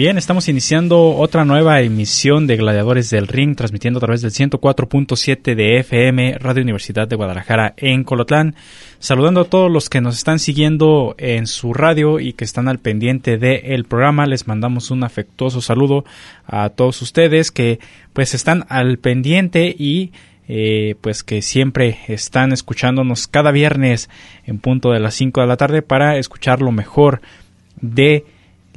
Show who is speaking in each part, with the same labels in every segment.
Speaker 1: Bien, estamos iniciando otra nueva emisión de Gladiadores del Ring, transmitiendo a través del 104.7 de FM, Radio Universidad de Guadalajara en Colotlán. Saludando a todos los que nos están siguiendo en su radio y que están al pendiente del programa, les mandamos un afectuoso saludo a todos ustedes que pues están al pendiente y eh, pues que siempre están escuchándonos cada viernes en punto de las 5 de la tarde para escuchar lo mejor de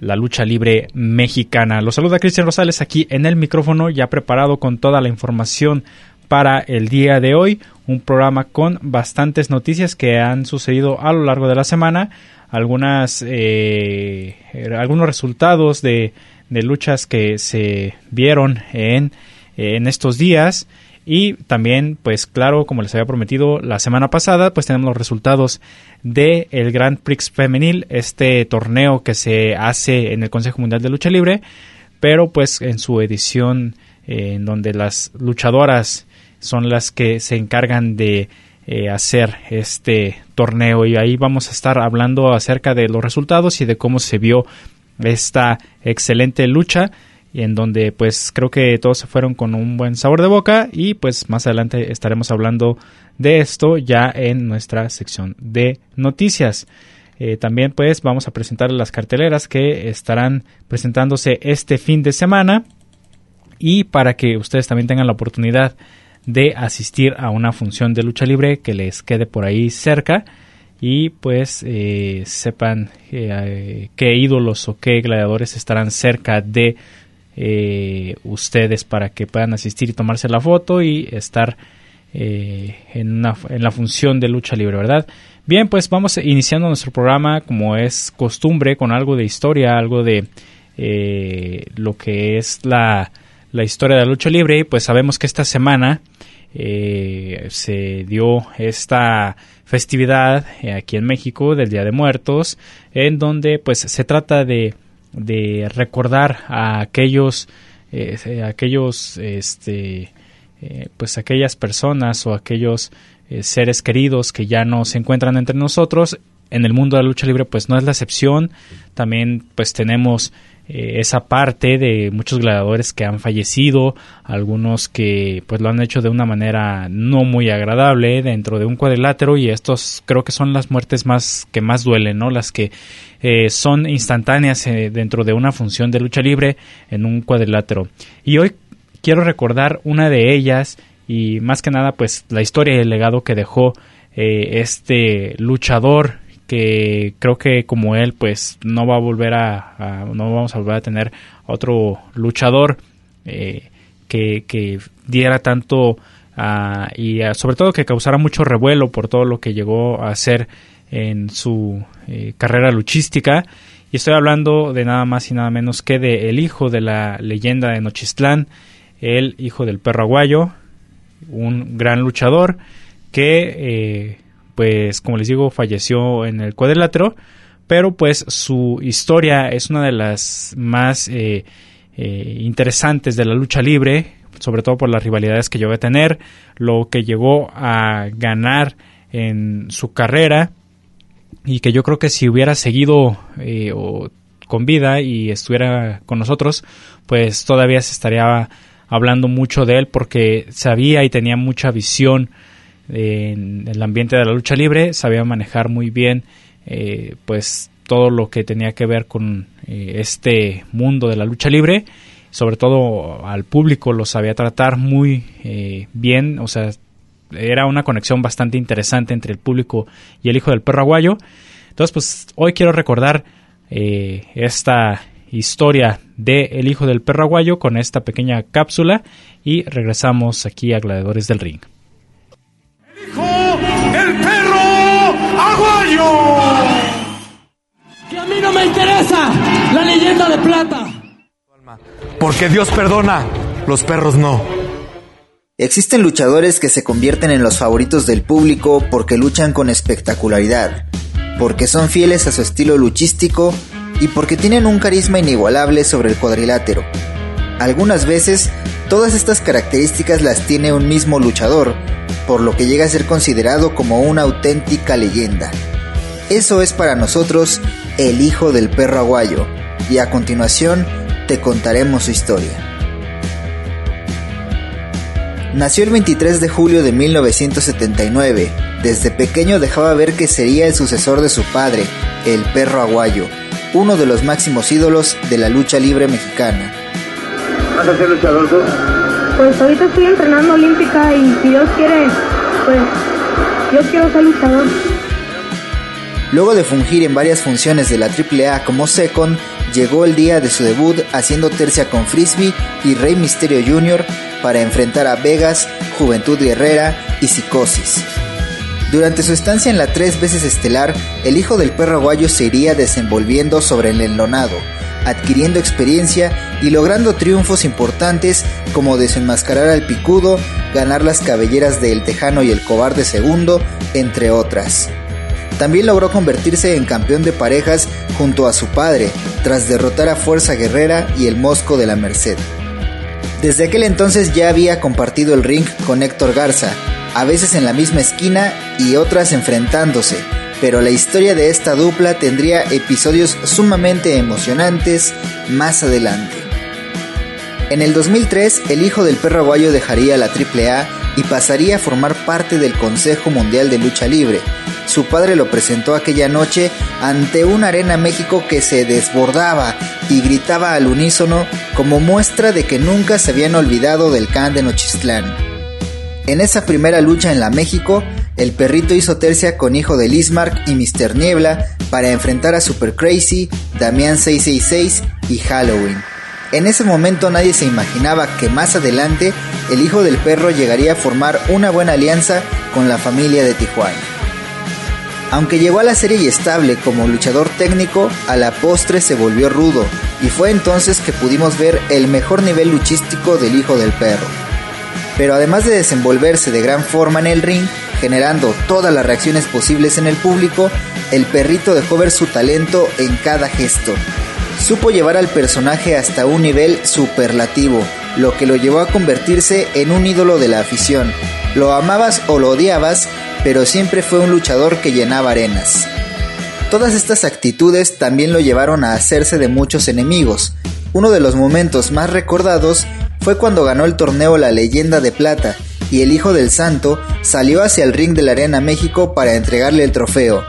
Speaker 1: la lucha libre mexicana. Los saluda Cristian Rosales aquí en el micrófono, ya preparado con toda la información para el día de hoy. Un programa con bastantes noticias que han sucedido a lo largo de la semana. Algunas, eh, algunos resultados de, de, luchas que se vieron en, en estos días. Y también, pues claro, como les había prometido la semana pasada, pues tenemos los resultados del el Grand Prix Femenil, este torneo que se hace en el Consejo Mundial de Lucha Libre, pero pues en su edición eh, en donde las luchadoras son las que se encargan de eh, hacer este torneo. Y ahí vamos a estar hablando acerca de los resultados y de cómo se vio esta excelente lucha y en donde pues creo que todos se fueron con un buen sabor de boca y pues más adelante estaremos hablando de esto ya en nuestra sección de noticias. Eh, también pues vamos a presentar las carteleras que estarán presentándose este fin de semana y para que ustedes también tengan la oportunidad de asistir a una función de lucha libre que les quede por ahí cerca y pues eh, sepan eh, qué ídolos o qué gladiadores estarán cerca de eh, ustedes para que puedan asistir y tomarse la foto y estar eh, en, en la función de lucha libre, ¿verdad? Bien, pues vamos iniciando nuestro programa como es costumbre con algo de historia, algo de eh, lo que es la, la, historia de la lucha libre y pues sabemos que esta semana se dio esta festividad aquí en México del Día de Muertos en donde pues se trata de de recordar a aquellos, eh, aquellos, este, eh, pues aquellas personas o aquellos eh, seres queridos que ya no se encuentran entre nosotros. En el mundo de la lucha libre, pues no es la excepción. También, pues tenemos eh, esa parte de muchos gladiadores que han fallecido, algunos que pues lo han hecho de una manera no muy agradable dentro de un cuadrilátero y estos creo que son las muertes más que más duelen, ¿no? Las que eh, son instantáneas eh, dentro de una función de lucha libre en un cuadrilátero. Y hoy quiero recordar una de ellas y más que nada pues la historia y el legado que dejó este luchador que creo que como él pues no va a volver a, no vamos a volver a tener otro luchador eh, que, diera tanto y sobre todo que causara mucho revuelo por todo lo que llegó a hacer en su eh, carrera luchística. Y estoy hablando de nada más y nada menos que de el hijo de la leyenda de Nochistlán el hijo del perro aguayo un gran luchador que eh, pues como les digo, falleció en el cuadrilátero, pero pues su historia es una de las más eh, eh, interesantes de la lucha libre, sobre todo por las rivalidades que llegó a tener, lo que llegó a ganar en su carrera y que yo creo que si hubiera seguido eh, con vida y estuviera con nosotros, pues todavía se estaría hablando mucho de él porque sabía y tenía mucha visión en el ambiente de la lucha libre, sabía manejar muy bien eh, pues todo lo que tenía que ver con eh, este mundo de la lucha libre. Sobre todo al público lo sabía tratar muy eh, bien, o sea, era una conexión bastante interesante entre el público y el hijo del perro aguayo. Entonces, pues hoy quiero recordar esta historia de El hijo del perro aguayo con esta pequeña cápsula y regresamos aquí a Gladiadores del Ring.
Speaker 2: Aguayo.
Speaker 3: Que a mí no me interesa la leyenda de plata.
Speaker 4: Porque Dios perdona, los perros no.
Speaker 5: Existen luchadores que se convierten en los favoritos del público porque luchan con espectacularidad, porque son fieles a su estilo luchístico y porque tienen un carisma inigualable sobre el cuadrilátero. Algunas veces, todas estas características las tiene un mismo luchador, por lo que llega a ser considerado como una auténtica leyenda. Eso es para nosotros el hijo del perro aguayo, y a continuación te contaremos su historia. Nació el 23 de julio de 1979. Desde pequeño dejaba ver que sería el sucesor de su padre, el perro aguayo, uno de los máximos ídolos de la lucha libre mexicana.
Speaker 6: ¿Vas a ser luchador tú?
Speaker 7: Pues ahorita estoy entrenando olímpica y si Dios quiere, pues yo quiero ser luchador.
Speaker 5: Luego de fungir en varias funciones de la AAA como second, llegó el día de su debut haciendo tercia con Frisbee y Rey Misterio Jr. para enfrentar a Vegas, Juventud Guerrera y Psicosis. Durante su estancia en la tres veces estelar, el hijo del perro aguayo se iría desenvolviendo sobre el enlonado, adquiriendo experiencia y logrando triunfos importantes como desenmascarar al picudo, ganar las cabelleras de El Tejano y el Cobarde Segundo, entre otras. También logró convertirse en campeón de parejas junto a su padre, tras derrotar a Fuerza Guerrera y el Mosco de la Merced. Desde aquel entonces ya había compartido el ring con Héctor Garza, a veces en la misma esquina y otras enfrentándose, pero la historia de esta dupla tendría episodios sumamente emocionantes más adelante. En el 2003, el hijo del perro aguayo dejaría la AAA y pasaría a formar parte del Consejo Mundial de Lucha Libre. Su padre lo presentó aquella noche ante una arena México que se desbordaba y gritaba al unísono como muestra de que nunca se habían olvidado del can de Nochistlán. En esa primera lucha en la México, el perrito hizo tercia con Hijo de Lismark y Mr. Niebla para enfrentar a Super Crazy, Damián 666 y Halloween. En ese momento nadie se imaginaba que más adelante el hijo del perro llegaría a formar una buena alianza con la familia de Tijuana. Aunque llegó a la serie y estable como luchador técnico, a la postre se volvió rudo, y fue entonces que pudimos ver el mejor nivel luchístico del hijo del perro. Pero además de desenvolverse de gran forma en el ring, generando todas las reacciones posibles en el público, el perrito dejó ver su talento en cada gesto, supo llevar al personaje hasta un nivel superlativo, lo que lo llevó a convertirse en un ídolo de la afición. Lo amabas o lo odiabas, pero siempre fue un luchador que llenaba arenas. Todas estas actitudes también lo llevaron a hacerse de muchos enemigos. Uno de los momentos más recordados fue cuando ganó el torneo La Leyenda de Plata y el Hijo del Santo salió hacia el ring de la Arena México para entregarle el trofeo,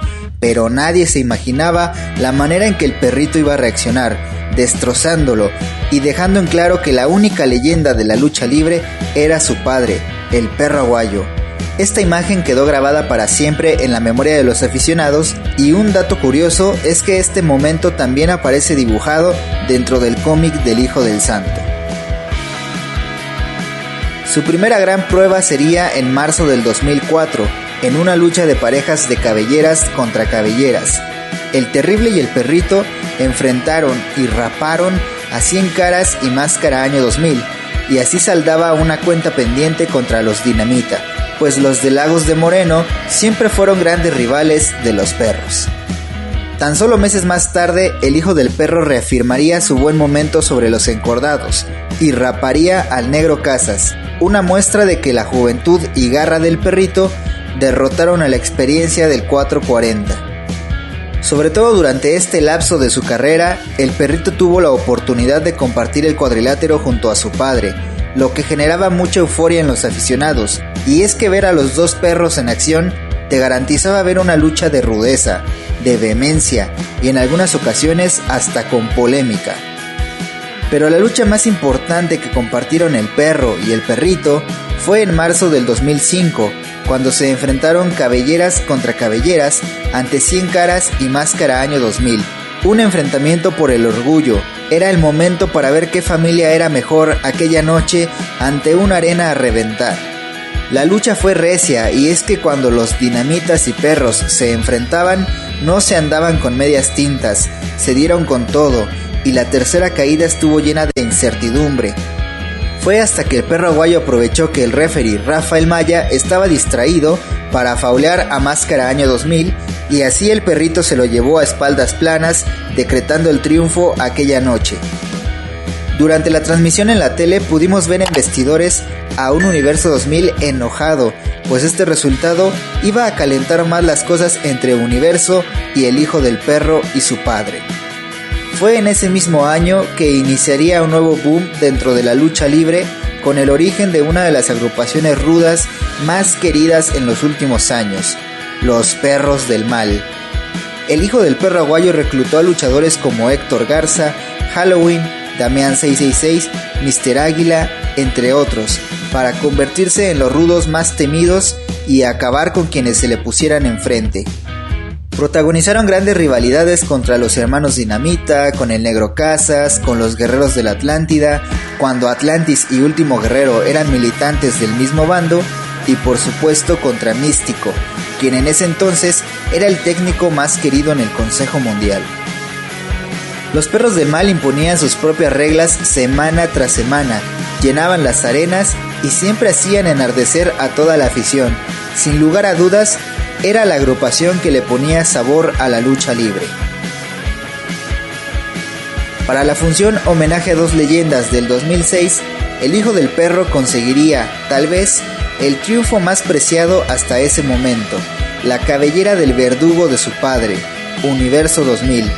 Speaker 5: pero nadie se imaginaba la manera en que el perrito iba a reaccionar, destrozándolo y dejando en claro que la única leyenda de la lucha libre era su padre, el perro aguayo. Esta imagen quedó grabada para siempre en la memoria de los aficionados y un dato curioso es que este momento también aparece dibujado dentro del cómic del Hijo del Santo. Su primera gran prueba sería en marzo del 2004, en una lucha de parejas de cabelleras contra cabelleras. El terrible y el perrito enfrentaron y raparon a 100 caras y máscara año 2000, y así saldaba una cuenta pendiente contra los dinamita, pues los de Lagos de Moreno siempre fueron grandes rivales de los perros. Tan solo meses más tarde, el hijo del perro reafirmaría su buen momento sobre los encordados y raparía al negro Casas, una muestra de que la juventud y garra del perrito derrotaron a la experiencia del 440. Sobre todo durante este lapso de su carrera, el perrito tuvo la oportunidad de compartir el cuadrilátero junto a su padre, lo que generaba mucha euforia en los aficionados, y es que ver a los dos perros en acción te garantizaba ver una lucha de rudeza, de vehemencia y en algunas ocasiones hasta con polémica. Pero la lucha más importante que compartieron el perro y el perrito fue en marzo del 2005, cuando se enfrentaron cabelleras contra cabelleras ante 100 caras y máscara año 2000. Un enfrentamiento por el orgullo. Era el momento para ver qué familia era mejor aquella noche ante una arena a reventar. La lucha fue recia y es que cuando los dinamitas y perros se enfrentaban no se andaban con medias tintas, se dieron con todo y la tercera caída estuvo llena de incertidumbre. Fue hasta que el perro aguayo aprovechó que el referee Rafael Maya estaba distraído para faulear a Máscara año 2000 y así el perrito se lo llevó a espaldas planas, decretando el triunfo aquella noche. Durante la transmisión en la tele pudimos ver en vestidores a un Universo 2000 enojado, pues este resultado iba a calentar más las cosas entre Universo y el hijo del perro y su padre. Fue en ese mismo año que iniciaría un nuevo boom dentro de la lucha libre con el origen de una de las agrupaciones rudas más queridas en los últimos años, los Perros del Mal. El hijo del perro aguayo reclutó a luchadores como Héctor Garza, Halloween, Damián 666, Mr. Águila, entre otros, para convertirse en los rudos más temidos y acabar con quienes se le pusieran enfrente. Protagonizaron grandes rivalidades contra los hermanos Dinamita, con el Negro Casas, con los guerreros de la Atlántida, cuando Atlantis y Último Guerrero eran militantes del mismo bando, y por supuesto contra Místico, quien en ese entonces era el técnico más querido en el Consejo Mundial. Los perros de mal imponían sus propias reglas semana tras semana, llenaban las arenas y siempre hacían enardecer a toda la afición. Sin lugar a dudas, era la agrupación que le ponía sabor a la lucha libre. Para la función Homenaje a dos leyendas del 2006, el hijo del perro conseguiría, tal vez, el triunfo más preciado hasta ese momento, la cabellera del verdugo de su padre, Universo 2000.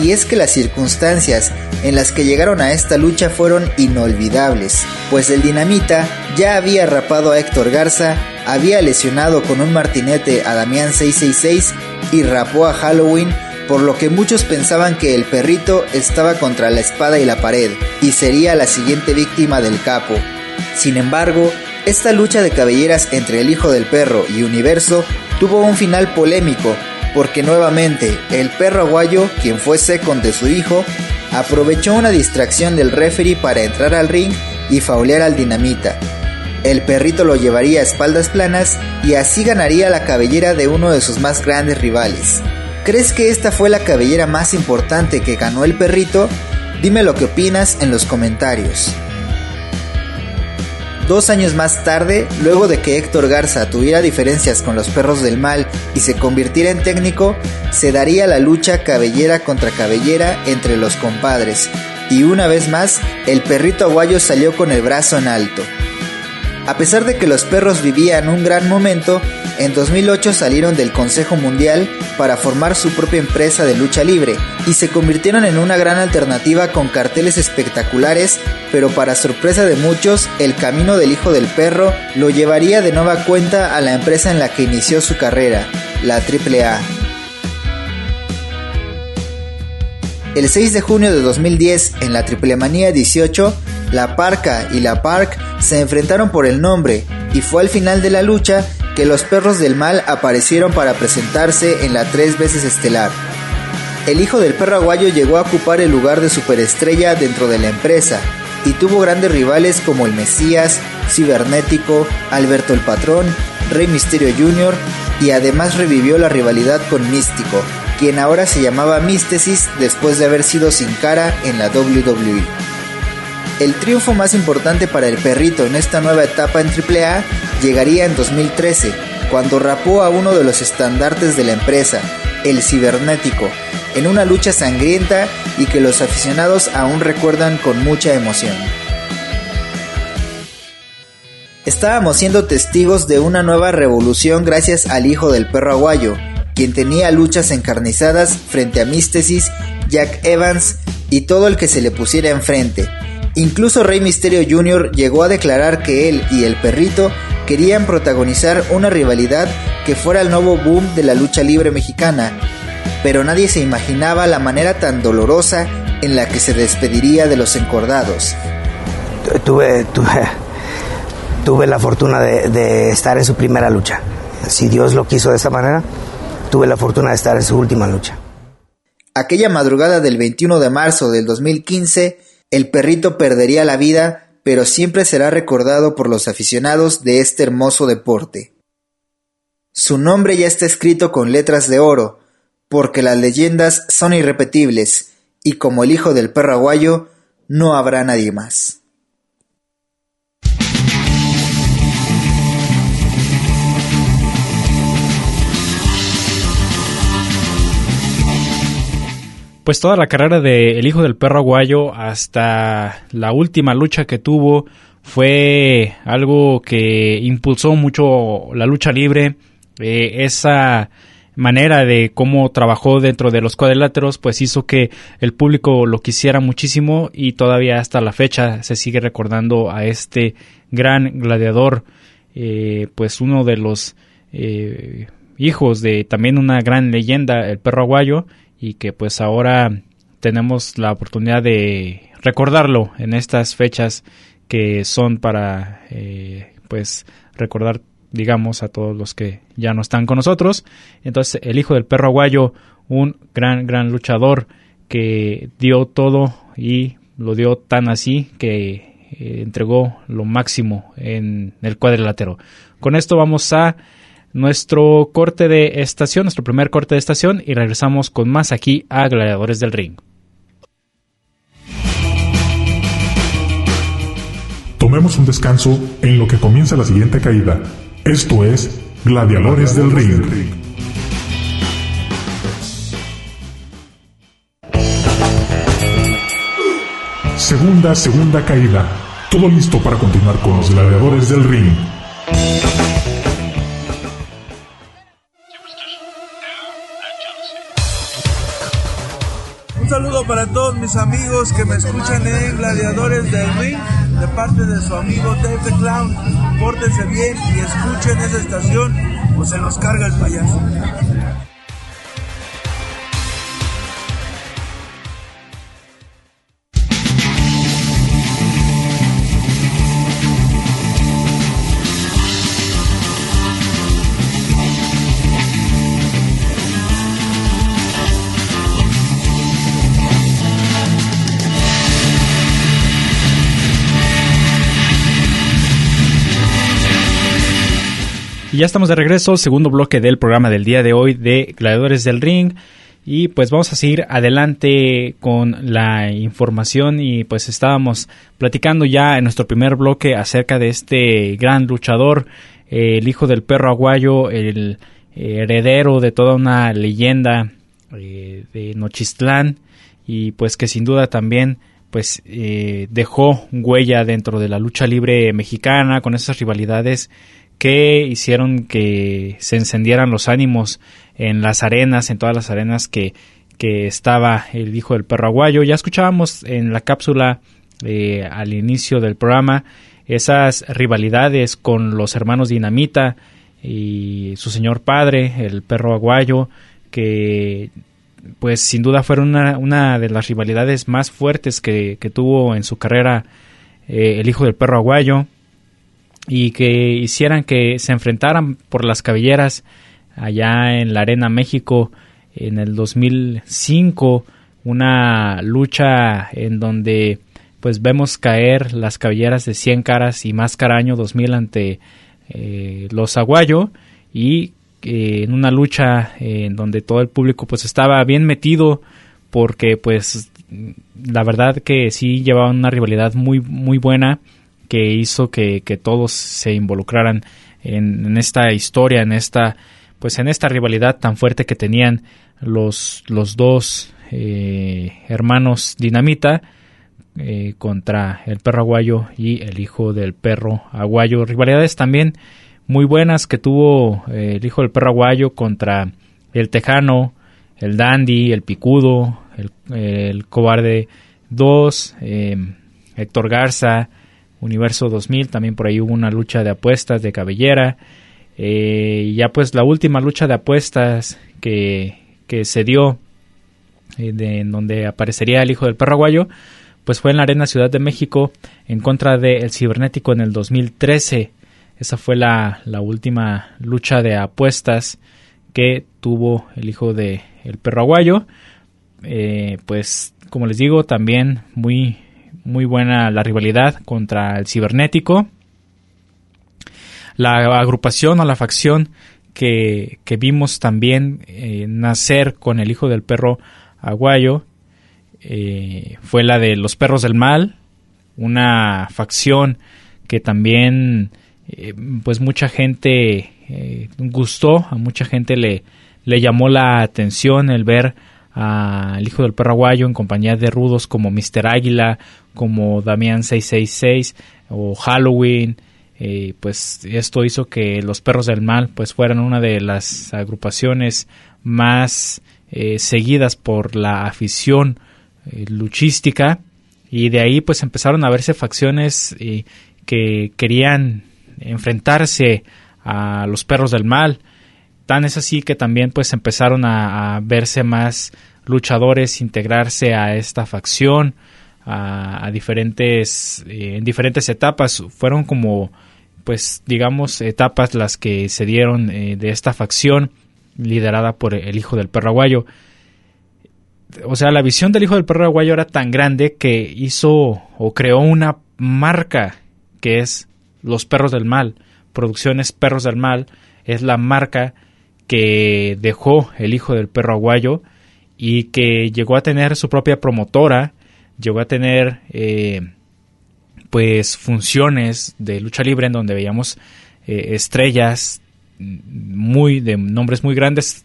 Speaker 5: Y es que las circunstancias en las que llegaron a esta lucha fueron inolvidables, pues el dinamita ya había rapado a Héctor Garza, había lesionado con un martinete a Damián 666 y rapó a Halloween, por lo que muchos pensaban que el perrito estaba contra la espada y la pared y sería la siguiente víctima del capo. Sin embargo, esta lucha de cabelleras entre el hijo del perro y Universo tuvo un final polémico, porque nuevamente el perro aguayo, quien fue second de su hijo, aprovechó una distracción del referee para entrar al ring y faulear al dinamita. El perrito lo llevaría a espaldas planas y así ganaría la cabellera de uno de sus más grandes rivales. ¿Crees que esta fue la cabellera más importante que ganó el perrito? Dime lo que opinas en los comentarios. Dos años más tarde, luego de que Héctor Garza tuviera diferencias con los perros del mal y se convirtiera en técnico, se daría la lucha cabellera contra cabellera entre los compadres, y una vez más, el perrito aguayo salió con el brazo en alto. A pesar de que los perros vivían un gran momento, en 2008 salieron del Consejo Mundial para formar su propia empresa de lucha libre y se convirtieron en una gran alternativa con carteles espectaculares, pero para sorpresa de muchos, el camino del hijo del perro lo llevaría de nueva cuenta a la empresa en la que inició su carrera, la AAA. El 6 de junio de 2010, en la Triple Manía 18, la Parca y la Park se enfrentaron por el nombre, y fue al final de la lucha que los perros del mal aparecieron para presentarse en la tres veces estelar. El hijo del perro aguayo llegó a ocupar el lugar de superestrella dentro de la empresa, y tuvo grandes rivales como el Mesías, Cibernético, Alberto el Patrón, Rey Misterio Jr. y además revivió la rivalidad con Místico, quien ahora se llamaba Místesis después de haber sido sin cara en la WWE. El triunfo más importante para el perrito en esta nueva etapa en AAA llegaría en 2013, cuando rapó a uno de los estandartes de la empresa, el cibernético, en una lucha sangrienta y que los aficionados aún recuerdan con mucha emoción. Estábamos siendo testigos de una nueva revolución gracias al hijo del perro aguayo, quien tenía luchas encarnizadas frente a Místesis, Jack Evans y todo el que se le pusiera enfrente. Incluso Rey Misterio Jr. llegó a declarar que él y el perrito querían protagonizar una rivalidad que fuera el nuevo boom de la lucha libre mexicana. pero nadie se imaginaba la manera tan dolorosa en la que se despediría de los encordados.
Speaker 8: Tuve, tuve, la fortuna de estar en su primera lucha. Si Dios lo quiso de esa manera, tuve la fortuna de estar en su última lucha.
Speaker 5: Aquella madrugada del 21 de marzo del 2015, el perrito perdería la vida, pero siempre será recordado por los aficionados de este hermoso deporte. Su nombre ya está escrito con letras de oro, porque las leyendas son irrepetibles, y como el hijo del perro aguayo, no habrá nadie más.
Speaker 1: Pues toda la carrera de El hijo del perro aguayo hasta la última lucha que tuvo fue algo que impulsó mucho la lucha libre, eh, esa manera de cómo trabajó dentro de los cuadriláteros, pues hizo que el público lo quisiera muchísimo y todavía hasta la fecha se sigue recordando a este gran gladiador, eh, pues uno de los eh, hijos de también una gran leyenda, el perro aguayo, y que pues ahora tenemos la oportunidad de recordarlo en estas fechas que son para eh, pues recordar digamos a todos los que ya no están con nosotros. Entonces el hijo del perro aguayo un gran gran luchador que dio todo y lo dio tan así que eh, entregó lo máximo en el cuadrilátero. Con esto vamos a nuestro corte de estación, nuestro primer corte de estación y regresamos con más aquí a Gladiadores del Ring.
Speaker 9: Tomemos un descanso en lo que comienza la siguiente caída. Esto es Gladiadores, del Ring. Segunda, segunda caída. Todo listo para continuar con los Gladiadores del Ring.
Speaker 10: Un saludo para todos mis amigos que me escuchan en Gladiadores del Ring, de parte de su amigo Dave Clown. Pórtense bien y escuchen esa estación o se los carga el payaso.
Speaker 1: Ya estamos de regreso, segundo bloque del programa del día de hoy de Gladiadores del Ring. Y pues vamos a seguir adelante con la información y pues estábamos platicando ya en nuestro primer bloque acerca de este gran luchador, el hijo del perro aguayo, el heredero de toda una leyenda eh, de Nochistlán y pues que sin duda también pues eh, dejó huella dentro de la lucha libre mexicana con esas rivalidades que hicieron que se encendieran los ánimos en las arenas, en todas las arenas que, que estaba el hijo del perro aguayo. Ya escuchábamos en la cápsula eh, al inicio del programa esas rivalidades con los hermanos Dinamita y su señor padre, el perro aguayo, que pues sin duda fueron una, de las rivalidades más fuertes que, que tuvo en su carrera eh, el hijo del perro aguayo y que hicieran que se enfrentaran por las cabelleras allá en la Arena México en el 2005 una lucha en donde pues vemos caer las cabelleras de 100 caras y más caraño 2000 ante eh, los aguayo y eh, en una lucha en donde todo el público pues estaba bien metido porque pues la verdad que sí llevaban una rivalidad muy muy buena que hizo que, todos se involucraran en, esta historia, en esta, pues en esta rivalidad tan fuerte que tenían los, los dos eh, hermanos Dinamita eh, contra el perro aguayo y el hijo del perro aguayo. Rivalidades también muy buenas que tuvo eh, el hijo del perro aguayo contra el tejano, el dandy, el picudo, el, el cobarde 2, Héctor Garza, Universo 2000, también por ahí hubo una lucha de apuestas de cabellera. Eh, ya pues la última lucha de apuestas que, que se dio eh, de, en donde aparecería el hijo del perro aguayo, pues fue en la Arena Ciudad de México en contra del Cibernético en el 2013. Esa fue la, la, última lucha de apuestas que tuvo el hijo de el perro. Eh, pues como les digo, también muy, muy buena la rivalidad contra el cibernético. La agrupación o la facción que, que vimos también eh, nacer con el hijo del perro aguayo eh, fue la de los perros del mal, una facción que también eh, pues mucha gente gustó, a mucha gente le, le llamó la atención el ver al hijo del perro aguayo en compañía de rudos como Mr. Águila, como Damián 666 o Halloween. Eh, pues esto hizo que los perros del mal pues fueran una de las agrupaciones más eh, seguidas por la afición eh, luchística y de ahí pues empezaron a verse facciones que querían enfrentarse a los perros del mal Tan es así que también pues empezaron a, verse más luchadores integrarse a esta facción a, diferentes eh, en diferentes etapas. Fueron como pues digamos etapas las que se dieron eh, de esta facción liderada por el hijo del perro aguayo. O sea la visión del hijo del perro aguayo era tan grande que hizo o creó una marca que es los perros del mal. Producciones perros del mal es la marca que dejó el hijo del perro aguayo y que llegó a tener su propia promotora, llegó a tener eh, pues funciones de lucha libre en donde veíamos eh, estrellas muy de nombres muy grandes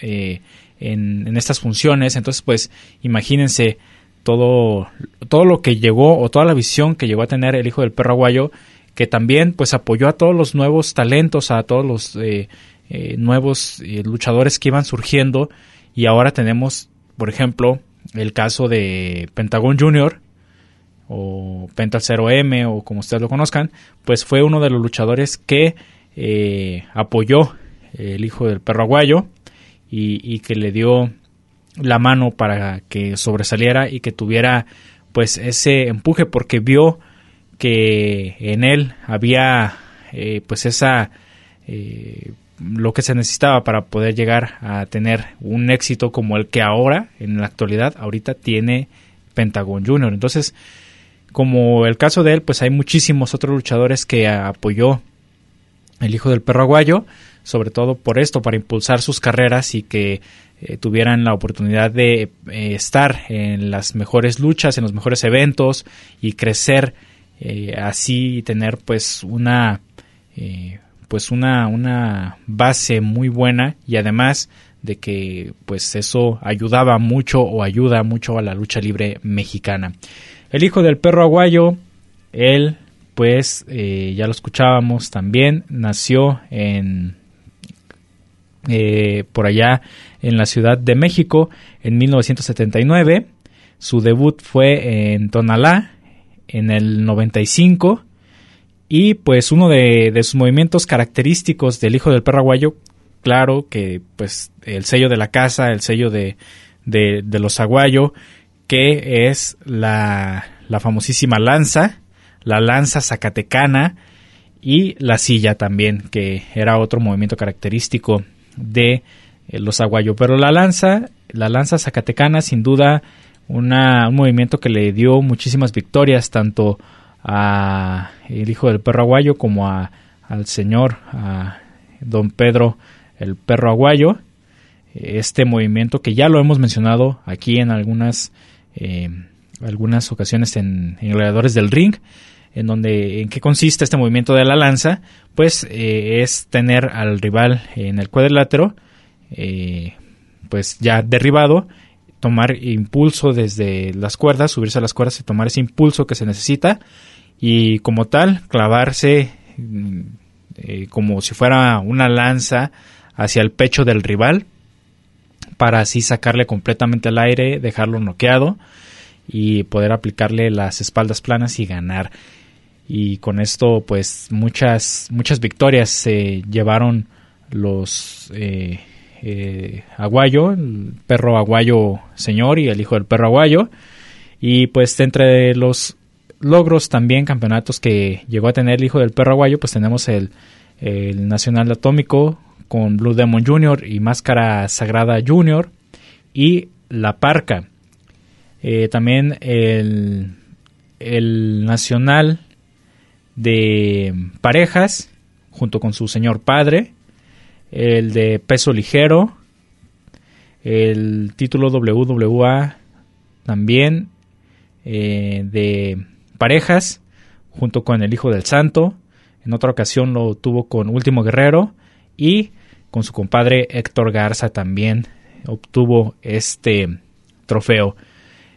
Speaker 1: eh, en, en, estas funciones. Entonces pues imagínense todo todo lo que llegó o toda la visión que llegó a tener el hijo del perro aguayo que también pues apoyó a todos los nuevos talentos a todos los eh, nuevos eh, luchadores que iban surgiendo. Y ahora tenemos, por ejemplo, el caso de Pentagon Junior o Pental 0M o como ustedes lo conozcan, pues fue uno de los luchadores que eh, apoyó el hijo del perro aguayo y, que le dio la mano para que sobresaliera y que tuviera pues ese empuje porque vio que en él había pues esa lo que se necesitaba para poder llegar a tener un éxito como el que ahora, en la actualidad, ahorita tiene Pentagon Junior. Entonces, como el caso de él, pues hay muchísimos otros luchadores que apoyó el hijo del perro aguayo, sobre todo por esto, para impulsar sus carreras y que eh, tuvieran la oportunidad de eh, estar en las mejores luchas, en los mejores eventos y crecer eh, así y tener pues una pues una, una base muy buena y además de que pues eso ayudaba mucho o ayuda mucho a la lucha libre mexicana. El hijo del perro aguayo, él pues eh, ya lo escuchábamos también, nació en eh, por allá en la Ciudad de México en 1979. Su debut fue en Tonalá en el 95 y pues uno de, sus movimientos característicos del hijo del perro aguayo, claro que pues el sello de la casa, el sello de, de, los aguayo, que es la, la famosísima lanza, la lanza zacatecana y la silla también, que era otro movimiento característico de eh, los aguayo. Pero la lanza, la lanza zacatecana, sin duda, una, un movimiento que le dio muchísimas victorias, tanto a el hijo del perro aguayo como a, al señor a don Pedro el perro aguayo. Este movimiento que ya lo hemos mencionado aquí en algunas eh, algunas ocasiones en, en gladiadores del ring en donde en qué consiste este movimiento de la lanza pues eh, es tener al rival en el cuadrilátero eh, pues ya derribado tomar impulso desde las cuerdas subirse a las cuerdas y tomar ese impulso que se necesita y como tal clavarse mm, eh, como si fuera una lanza hacia el pecho del rival para así sacarle completamente al aire, dejarlo noqueado y poder aplicarle las espaldas planas y ganar. Y con esto pues muchas muchas victorias se llevaron los eh, eh, Aguayo, el perro Aguayo señor y el hijo del perro Aguayo. Y pues entre los logros también, campeonatos que llegó a tener el hijo del perro Aguayo, pues tenemos el, el Nacional Atómico con Blue Demon Jr. y Máscara Sagrada Jr. y La Parca. Eh, también el, el Nacional de Parejas junto con su señor padre. El de peso ligero. El título WWA también eh, de parejas junto con el Hijo del Santo. En otra ocasión lo tuvo con Último Guerrero y con su compadre Héctor Garza también obtuvo este trofeo.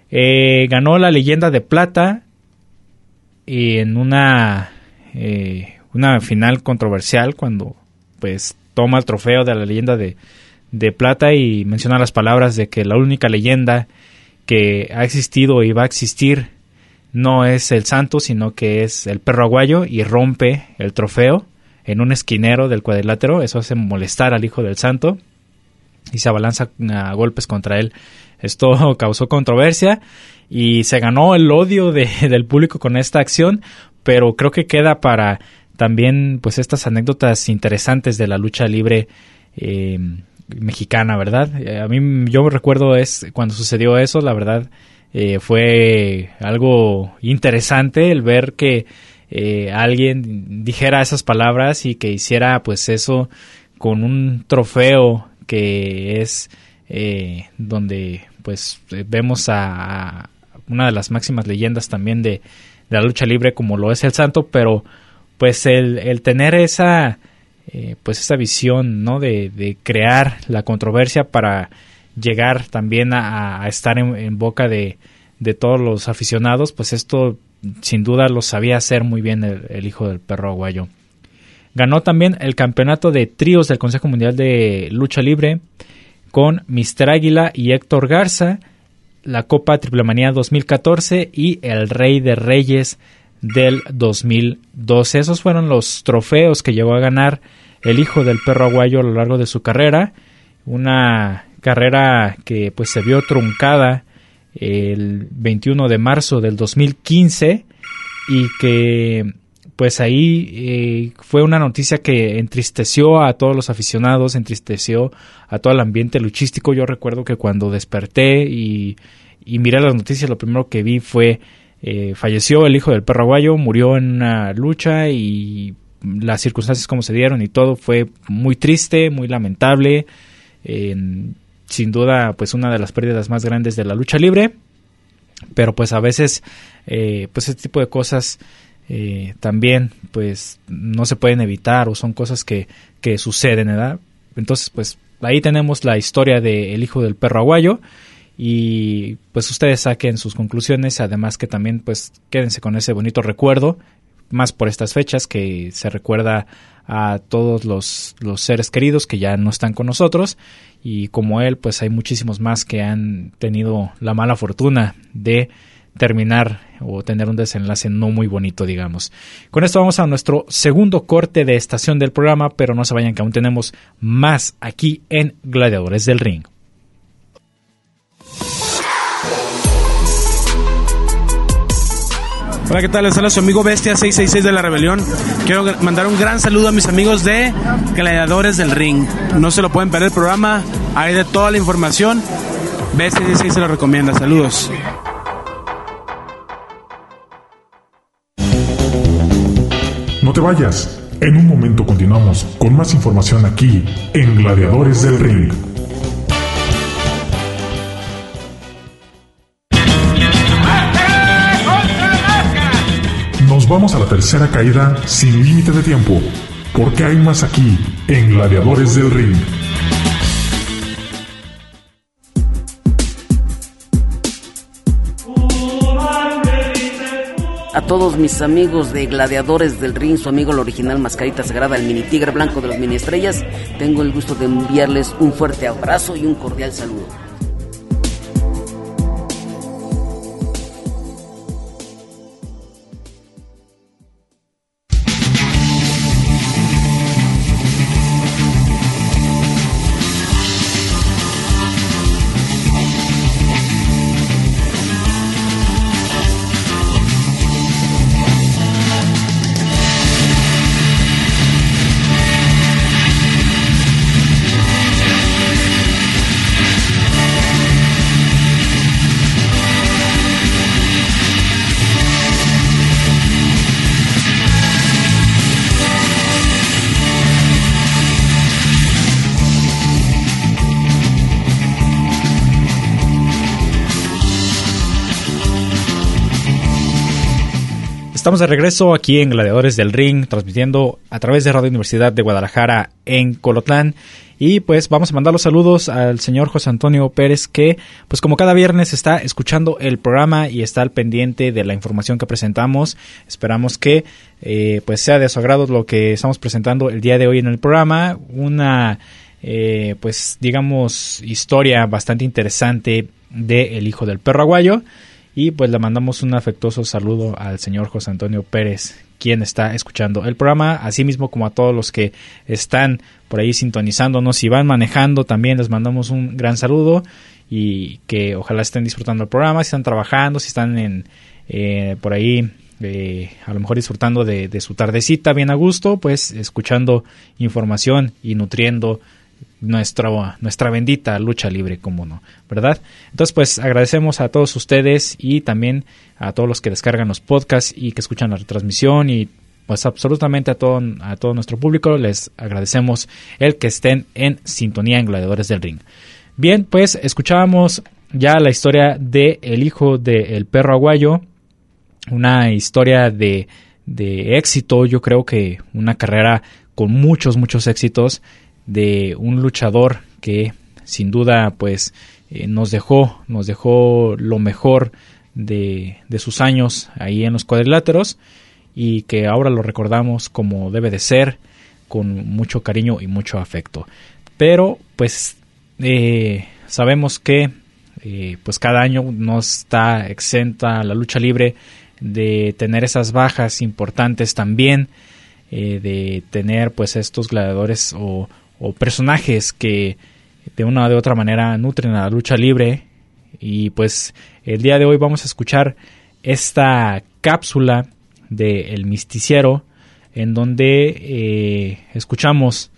Speaker 1: Eh, ganó la leyenda de plata en una, eh, una final controversial cuando pues toma el trofeo de la leyenda de, de plata y menciona las palabras de que la única leyenda que ha existido y va a existir no es el santo, sino que es el perro aguayo y rompe el trofeo en un esquinero del cuadrilátero. Eso hace molestar al hijo del santo y se abalanza a golpes contra él. Esto causó controversia y se ganó el odio de, del público con esta acción, pero creo que queda para también pues estas anécdotas interesantes de la lucha libre eh, mexicana, ¿verdad? Eh, a mí yo recuerdo es cuando sucedió eso, la verdad eh, fue algo interesante el ver que eh, alguien dijera esas palabras y que hiciera pues eso con un trofeo que es eh, donde pues vemos a, una de las máximas leyendas también de, la lucha libre como lo es el santo pero pues el, el tener esa eh, pues esa visión no de, de, crear la controversia para llegar también a, estar en, boca de, de todos los aficionados pues esto sin duda lo sabía hacer muy bien el, hijo del perro aguayo. Ganó también el campeonato de tríos del Consejo Mundial de Lucha Libre con Mister Águila y Héctor Garza, la Copa Triple Manía 2014 y el Rey de Reyes del 2012. Esos fueron los trofeos que llegó a ganar el hijo del perro aguayo a lo largo de su carrera. Una carrera que pues se vio truncada el 21 de marzo del 2015 y que pues ahí eh, fue una noticia que entristeció a todos los aficionados, entristeció a todo el ambiente luchístico. Yo recuerdo que cuando desperté y, miré las noticias, lo primero que vi fue eh, falleció el hijo del perro aguayo, murió en una lucha y las circunstancias como se dieron y todo fue muy triste, muy lamentable sin duda pues una de las pérdidas más grandes de la lucha libre pero pues a veces eh, pues este tipo de cosas eh, también pues no se pueden evitar o son cosas que, que suceden ¿verdad? entonces pues ahí tenemos la historia del hijo del perro aguayo y pues ustedes saquen sus conclusiones además que también pues quédense con ese bonito recuerdo más por estas fechas que se recuerda a todos los, los seres queridos que ya no están con nosotros y como él pues hay muchísimos más que han tenido la mala fortuna de terminar o tener un desenlace no muy bonito, digamos. Con esto vamos a nuestro segundo corte de estación del programa, pero no se vayan que aún tenemos más aquí en Gladiadores del Ring.
Speaker 11: Hola, ¿qué tal? Les habla su amigo Bestia 666 de la Rebelión. Quiero mandar un gran saludo a mis amigos de Gladiadores del Ring. No se lo pueden perder el programa, hay de toda la información. Bestia 666 se lo recomienda. Saludos.
Speaker 9: No te vayas. En un momento continuamos con más información aquí en Gladiadores del Ring. Vamos a la tercera caída sin límite de tiempo, porque hay más aquí en Gladiadores del Ring.
Speaker 12: A todos mis amigos de Gladiadores del Ring, su amigo el original Mascarita Sagrada, el mini tigre blanco de las mini estrellas, tengo el gusto de enviarles un fuerte abrazo y un cordial saludo.
Speaker 1: Estamos de regreso aquí en Gladiadores del Ring, transmitiendo a través de Radio Universidad de Guadalajara en Colotlán. Y pues vamos a mandar los saludos al señor José Antonio Pérez que pues como cada viernes está escuchando el programa y está al pendiente de la información que presentamos. Esperamos que eh, pues sea de su agrado lo que estamos presentando el día de hoy en el programa. Una eh, pues digamos historia bastante interesante de El Hijo del Perro Aguayo. Y pues le mandamos un afectuoso saludo al señor José Antonio Pérez, quien está escuchando el programa, así mismo como a todos los que están por ahí sintonizándonos y van manejando, también les mandamos un gran saludo y que ojalá estén disfrutando el programa, si están trabajando, si están en eh, por ahí eh, a lo mejor disfrutando de, de, su tardecita bien a gusto, pues escuchando información y nutriendo nuestra, nuestra bendita lucha libre, como no, ¿verdad? Entonces, pues agradecemos a todos ustedes y también a todos los que descargan los podcasts y que escuchan la retransmisión y pues absolutamente a todo, a todo nuestro público les agradecemos el que estén en sintonía en Gladiadores del Ring. Bien, pues escuchábamos ya la historia de el hijo del perro aguayo, una historia de, de éxito, yo creo que una carrera con muchos, muchos éxitos de un luchador que sin duda pues eh, nos dejó nos dejó lo mejor de, de, sus años ahí en los cuadriláteros y que ahora lo recordamos como debe de ser con mucho cariño y mucho afecto. Pero pues eh, sabemos que eh, pues cada año no está exenta la lucha libre de tener esas bajas importantes también de tener pues estos gladiadores o o personajes que de una o de otra manera nutren a la lucha libre. Y pues el día de hoy vamos a escuchar esta cápsula de El Misticiero en donde eh, escuchamos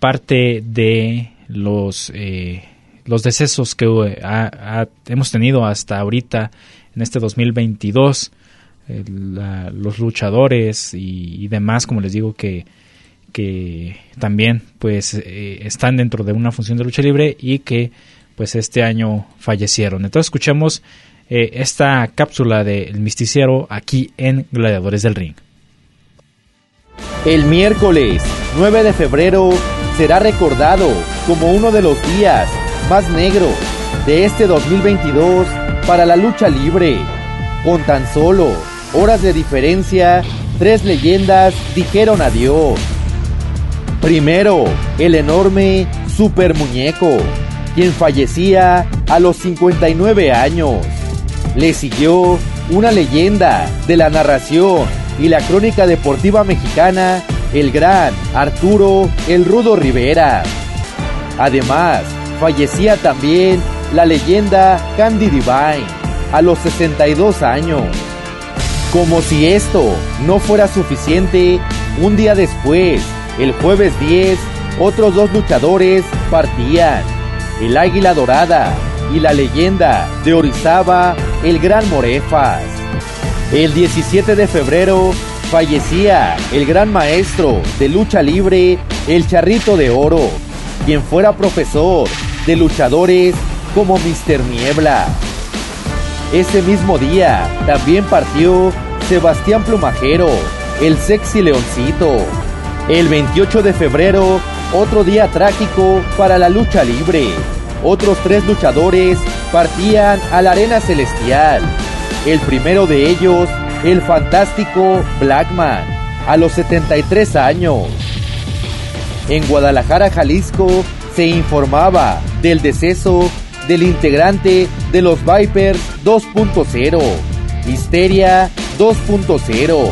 Speaker 1: parte de los, eh, los decesos que hemos tenido hasta ahorita en este 2022. los luchadores y, demás, como les digo, que que también pues eh, están dentro de una función de lucha libre y que pues este año fallecieron. Entonces escuchemos eh, esta cápsula del misticiero aquí en Gladiadores del Ring.
Speaker 13: El miércoles 9 de febrero será recordado como uno de los días más negros de este 2022 para la lucha libre. Con tan solo horas de diferencia, tres leyendas dijeron adiós Primero, el enorme Super Muñeco, quien fallecía a los 59 años. Le siguió una leyenda de la narración y la crónica deportiva mexicana, el gran Arturo El Rudo Rivera. Además, fallecía también la leyenda Candy Divine a los 62 años. Como si esto no fuera suficiente, un día después, el jueves 10, otros dos luchadores partían. El Águila Dorada y la leyenda de Orizaba, el Gran Morefas. El 17 de febrero fallecía el gran maestro de lucha libre, el Charrito de Oro, quien fuera profesor de luchadores como Mr. Niebla. Ese mismo día también partió Sebastián Plumajero, el sexy leoncito, el 28 de febrero, otro día trágico para la lucha libre. Otros tres luchadores partían a la arena celestial. El primero de ellos, el fantástico Blackman, a los 73 años. En Guadalajara, Jalisco, se informaba del deceso del integrante de los Vipers 2.0, Histeria 2.0.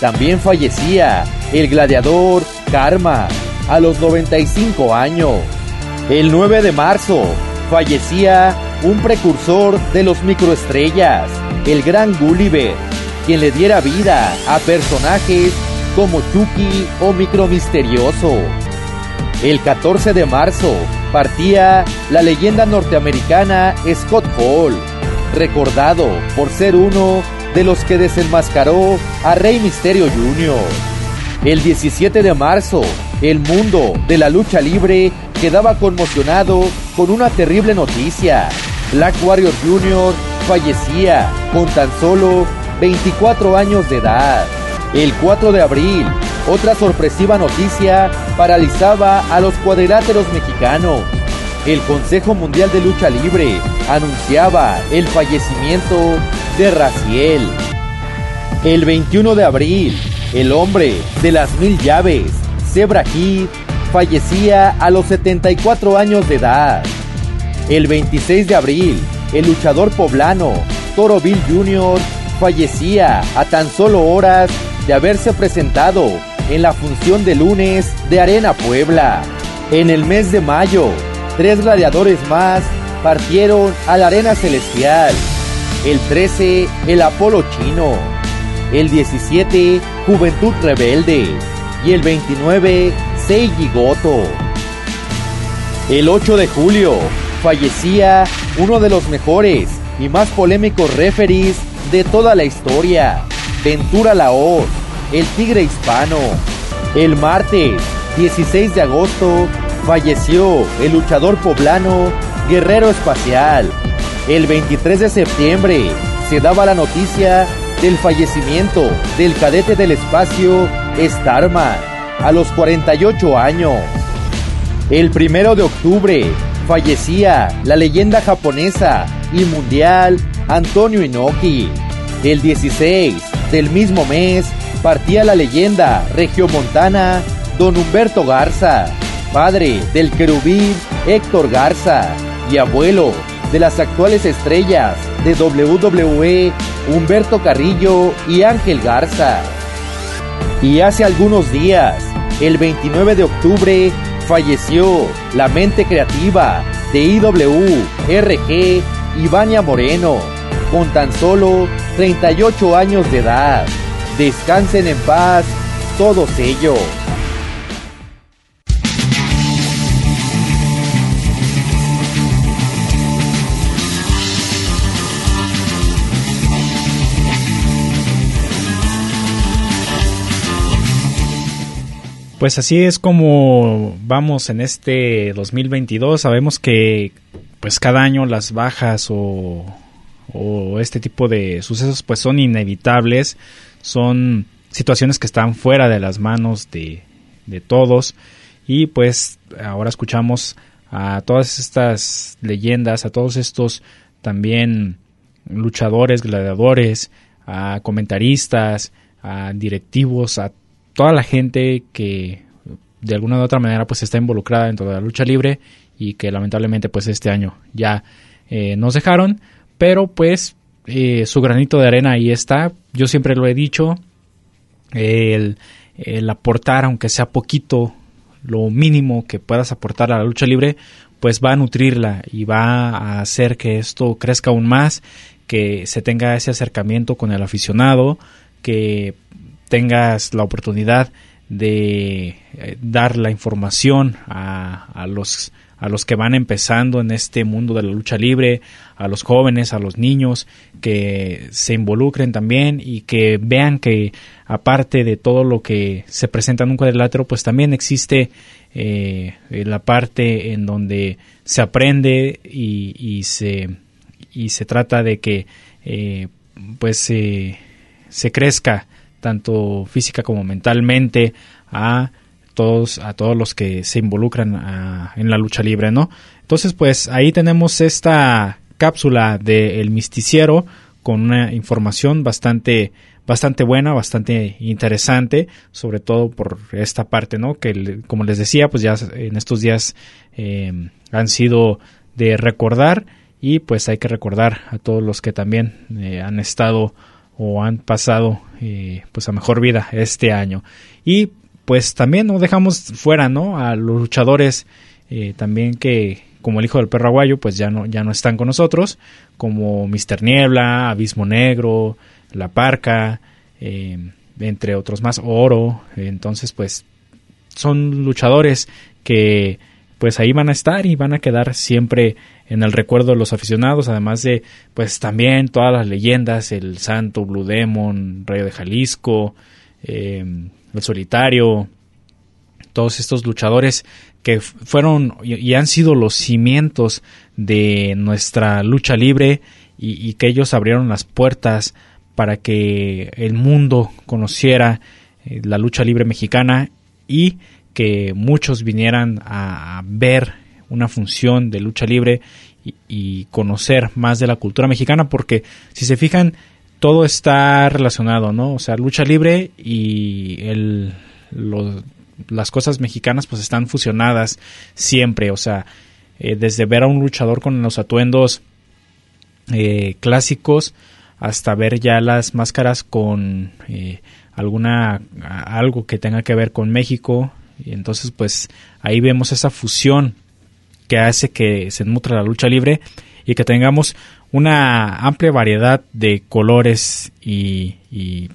Speaker 13: También fallecía el gladiador Karma, a los 95 años. El 9 de marzo fallecía un precursor de los microestrellas, el gran Gulliver, quien le diera vida a personajes como Chucky o Micromisterioso. El 14 de marzo partía la leyenda norteamericana Scott Hall, recordado por ser uno de los que desenmascaró a Rey Misterio Jr. El 17 de marzo, el mundo de la lucha libre quedaba conmocionado con una terrible noticia. Black Warrior Jr. fallecía con tan solo 24 años de edad. El 4 de abril, otra sorpresiva noticia paralizaba a los cuadriláteros mexicanos. El Consejo Mundial de Lucha Libre anunciaba el fallecimiento de Raciel. El 21 de abril, el hombre de las mil llaves, Zebra Kid, fallecía a los 74 años de edad. El 26 de abril, el luchador poblano Toro Bill Jr. fallecía a tan solo horas de haberse presentado en la función de lunes de Arena Puebla. En el mes de mayo, tres gladiadores más partieron a la Arena Celestial. El 13, el Apolo Chino. El 17, Juventud Rebelde. Y el 29, Seiji Goto. El 8 de julio, fallecía uno de los mejores y más polémicos referees de toda la historia, Ventura Laos, el tigre hispano. El martes 16 de agosto falleció el luchador poblano Guerrero Espacial. El 23 de septiembre se daba la noticia del fallecimiento del cadete del espacio Starman a los 48 años. El primero de octubre fallecía la leyenda japonesa y mundial Antonio Inoki. El 16 del mismo mes partía la leyenda regiomontana Don Humberto Garza, padre del querubín Héctor Garza y abuelo de las actuales estrellas de WWE Humberto Carrillo y Ángel Garza. Y hace algunos días, el 29 de octubre, falleció la mente creativa de IWRG Ivania Moreno, con tan solo 38 años de edad. Descansen en paz todos ellos.
Speaker 1: Pues así es como vamos en este 2022. Sabemos que pues cada año las bajas o, este tipo de sucesos pues son inevitables. Son situaciones que están fuera de las manos de, de todos. Y pues ahora escuchamos a todas estas leyendas, a todos estos también luchadores, gladiadores, a comentaristas, a directivos, a toda la gente que de alguna u otra manera pues está involucrada dentro de la lucha libre y que lamentablemente pues este año ya eh, nos dejaron. Pero pues eh, su granito de arena ahí está. Yo siempre lo he dicho el, el aportar aunque sea poquito lo mínimo que puedas aportar a la lucha libre pues va a nutrirla y va a hacer que esto crezca aún más que se tenga ese acercamiento con el aficionado que tengas la oportunidad de eh, dar la información a, los a los que van empezando en este mundo de la lucha libre, a los jóvenes, a los niños, que se involucren también y que vean que aparte de todo lo que se presenta en un cuadrilátero, pues también existe eh, la parte en donde se aprende y, y, se y se trata de que eh, pues eh, se crezca tanto física como mentalmente a todos a todos los que se involucran a, en la lucha libre, ¿no? Entonces, pues ahí tenemos esta cápsula del El misticiero con una información bastante bastante buena, bastante interesante, sobre todo por esta parte, ¿no? Que como les decía, pues ya en estos días eh, han sido de recordar y pues hay que recordar a todos los que también eh, han estado o han pasado eh, pues a mejor vida este año. Y pues también no dejamos fuera no a los luchadores eh, también que como el hijo del perro aguayo pues ya no ya no están con nosotros como Mister Niebla Abismo Negro La Parca eh, entre otros más Oro. Entonces pues son luchadores que pues ahí van a estar y van a quedar siempre en el recuerdo de los aficionados, además de pues también todas las leyendas, el Santo, Blue Demon, Rayo de Jalisco, eh, el Solitario, todos estos luchadores que fueron y, han sido los cimientos de nuestra lucha libre y, y que ellos abrieron las puertas para que el mundo conociera eh, la lucha libre mexicana y que muchos vinieran a, ver una función de lucha libre y, conocer más de la cultura mexicana porque si se fijan todo está relacionado, ¿no? O sea, lucha libre y el, las cosas mexicanas pues están fusionadas siempre, o sea, eh, desde ver a un luchador con los atuendos eh, clásicos hasta ver ya las máscaras con eh, alguna algo que tenga que ver con México y entonces pues ahí vemos esa fusión que hace que se nutra la lucha libre y que tengamos una amplia variedad de colores y, y,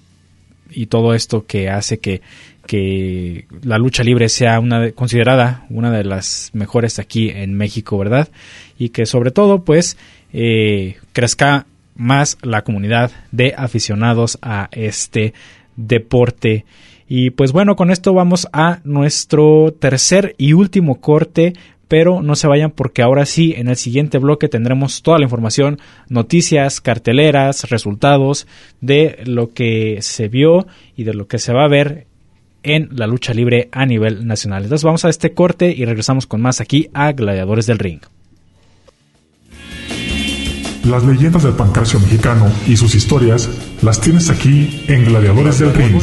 Speaker 1: todo esto que hace que, que, la lucha libre sea una considerada una de las mejores aquí en México, ¿verdad? Y que sobre todo pues eh, crezca más la comunidad de aficionados a este deporte. Y pues bueno, con esto vamos a nuestro tercer y último corte, pero no se vayan porque ahora sí, en el siguiente bloque tendremos toda la información, noticias, carteleras, resultados de lo que se vio y de lo que se va a ver en la lucha libre a nivel nacional. Entonces vamos a este corte y regresamos con más aquí a Gladiadores del Ring.
Speaker 9: Las leyendas del pancracio mexicano y sus historias las tienes aquí en Gladiadores del Ring.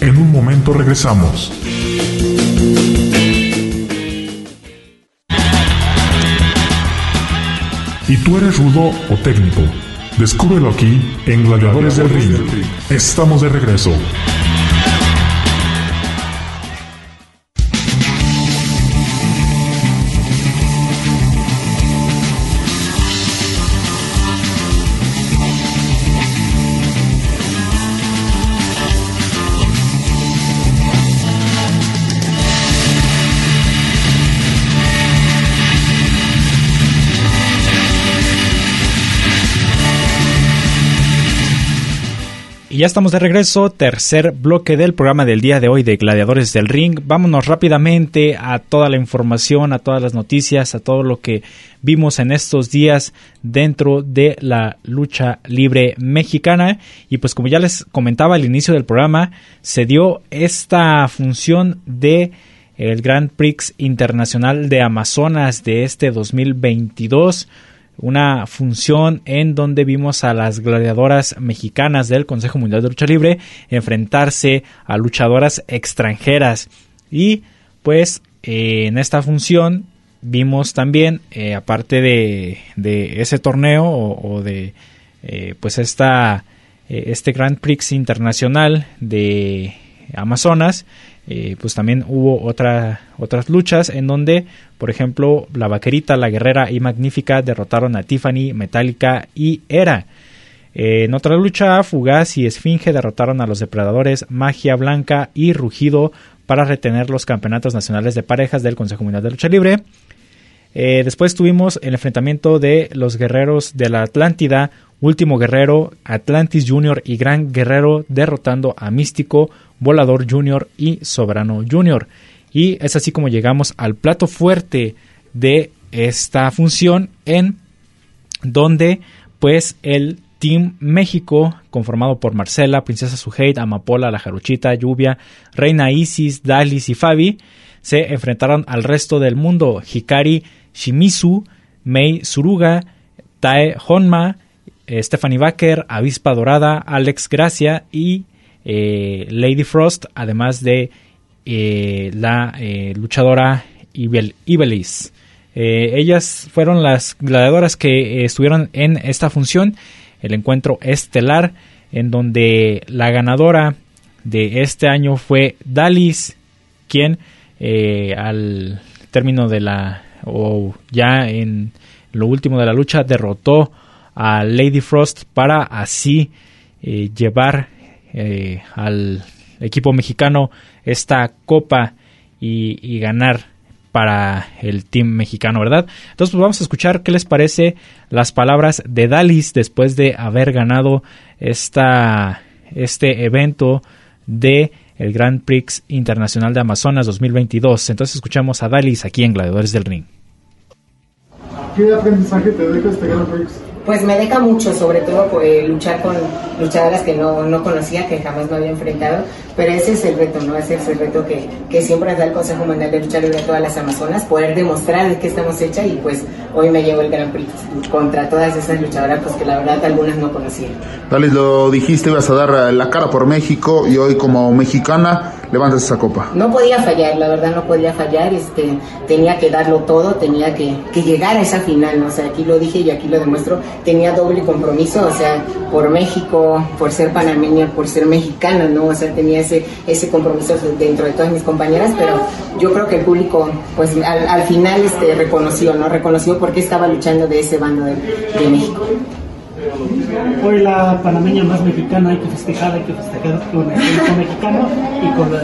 Speaker 9: En un momento regresamos. ¿Y tú eres rudo o técnico? Descúbrelo aquí en Gladiadores del Ring. Estamos de regreso.
Speaker 1: Ya estamos de regreso, tercer bloque del programa del día de hoy de Gladiadores del Ring. Vámonos rápidamente a toda la información, a todas las noticias, a todo lo que vimos en estos días dentro de la lucha libre mexicana. Y pues como ya les comentaba al inicio del programa, se dio esta función de el Grand Prix Internacional de Amazonas de este 2022 una función en donde vimos a las gladiadoras mexicanas del Consejo Mundial de Lucha Libre enfrentarse a luchadoras extranjeras. Y pues eh, en esta función vimos también, eh, aparte de, ese torneo o, de eh, pues esta, este Grand Prix internacional de Amazonas, eh, pues también hubo otra, otras luchas en donde, por ejemplo, la vaquerita, la guerrera y magnífica derrotaron a Tiffany, Metallica y Era. Eh, en otra lucha, Fugaz y Esfinge derrotaron a los depredadores Magia Blanca y Rugido para retener los campeonatos nacionales de parejas del Consejo Mundial de Lucha Libre. Eh, después tuvimos el enfrentamiento de los guerreros de la Atlántida, Último Guerrero, Atlantis Junior y Gran Guerrero derrotando a Místico, Volador Junior y Soberano Junior. Y es así como llegamos al plato fuerte de esta función en donde pues el Team México, conformado por Marcela, Princesa Suheit, Amapola, La Jaruchita, Lluvia, Reina Isis, Dalis y Fabi, se enfrentaron al resto del mundo. Hikari Shimizu, Mei Suruga, Tae Honma, Stephanie Baker, Avispa Dorada, Alex Gracia y eh, Lady Frost, además de eh, la luchadora Ibel, Ibelis. ellas fueron las gladiadoras que estuvieron en esta función, el encuentro estelar, en donde la ganadora de este año fue Dalis, quien al término de la o ya en lo último de la lucha derrotó a Lady Frost para así eh, llevar eh, al equipo mexicano esta copa y, ganar para el team mexicano, ¿verdad? Entonces pues vamos a escuchar qué les parece las palabras de Dalis después de haber ganado esta, este evento de el Grand Prix Internacional de Amazonas 2022. Entonces escuchamos a Dalis aquí en Gladiadores del Ring.
Speaker 14: ¿Qué aprendizaje te este Grand Prix? Pues me deja mucho, sobre todo eh, luchar con luchadoras que no, no conocía, que jamás me había enfrentado, pero ese es el reto, ¿no? Ese es el reto que, que siempre da el Consejo Mundial de Lucha Libre a todas las Amazonas, poder demostrar de qué estamos hechas y pues hoy me llevo el Gran Prix contra todas esas luchadoras pues que la verdad algunas no conocía.
Speaker 15: Dalis, lo dijiste, ibas a dar la cara por México y hoy como mexicana levantas esa copa.
Speaker 14: No podía fallar, la verdad no podía fallar, este, tenía que darlo todo, tenía que, que llegar a esa final, ¿no? o sea, aquí lo dije y aquí lo demuestro, tenía doble compromiso, o sea, por México, por ser panameña, por ser mexicana, ¿no? O sea, tenía ese, ese compromiso dentro de todas mis compañeras, pero yo creo que el público, pues al, al final este, reconoció, ¿no? Reconoció por qué estaba luchando de ese bando de, de México.
Speaker 16: Hoy la panameña más mexicana hay que festejar, hay que festejar con el público mexicano y con la,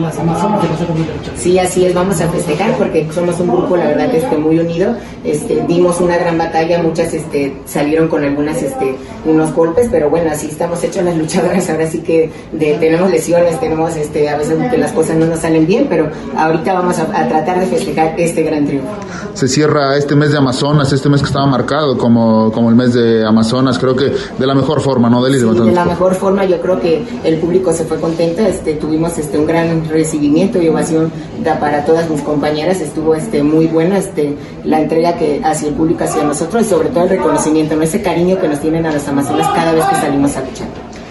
Speaker 16: las amazonas de nosotros.
Speaker 14: Sí, así es, vamos a festejar porque somos un grupo, la verdad, este, muy unido. Este, dimos una gran batalla, muchas este, salieron con algunas, este, unos golpes, pero bueno, así estamos hechos las luchadoras. Ahora sí que de, tenemos lesiones, tenemos este, a veces que las cosas no nos salen bien, pero ahorita vamos a, a tratar de festejar este gran triunfo.
Speaker 15: Se cierra este mes de Amazonas, este mes que estaba marcado como, como el mes de Amazonas, creo que de la mejor forma, ¿no, Delis?
Speaker 14: Sí, de la mejor forma, yo creo que el público se fue contento, este, tuvimos este, un gran recibimiento y ovación para todas mis compañeras, estuvo este, muy buena este, la entrega que hacia el público, hacia nosotros y sobre todo el reconocimiento, ¿no? ese cariño que nos tienen a las amazonas cada vez que salimos a luchar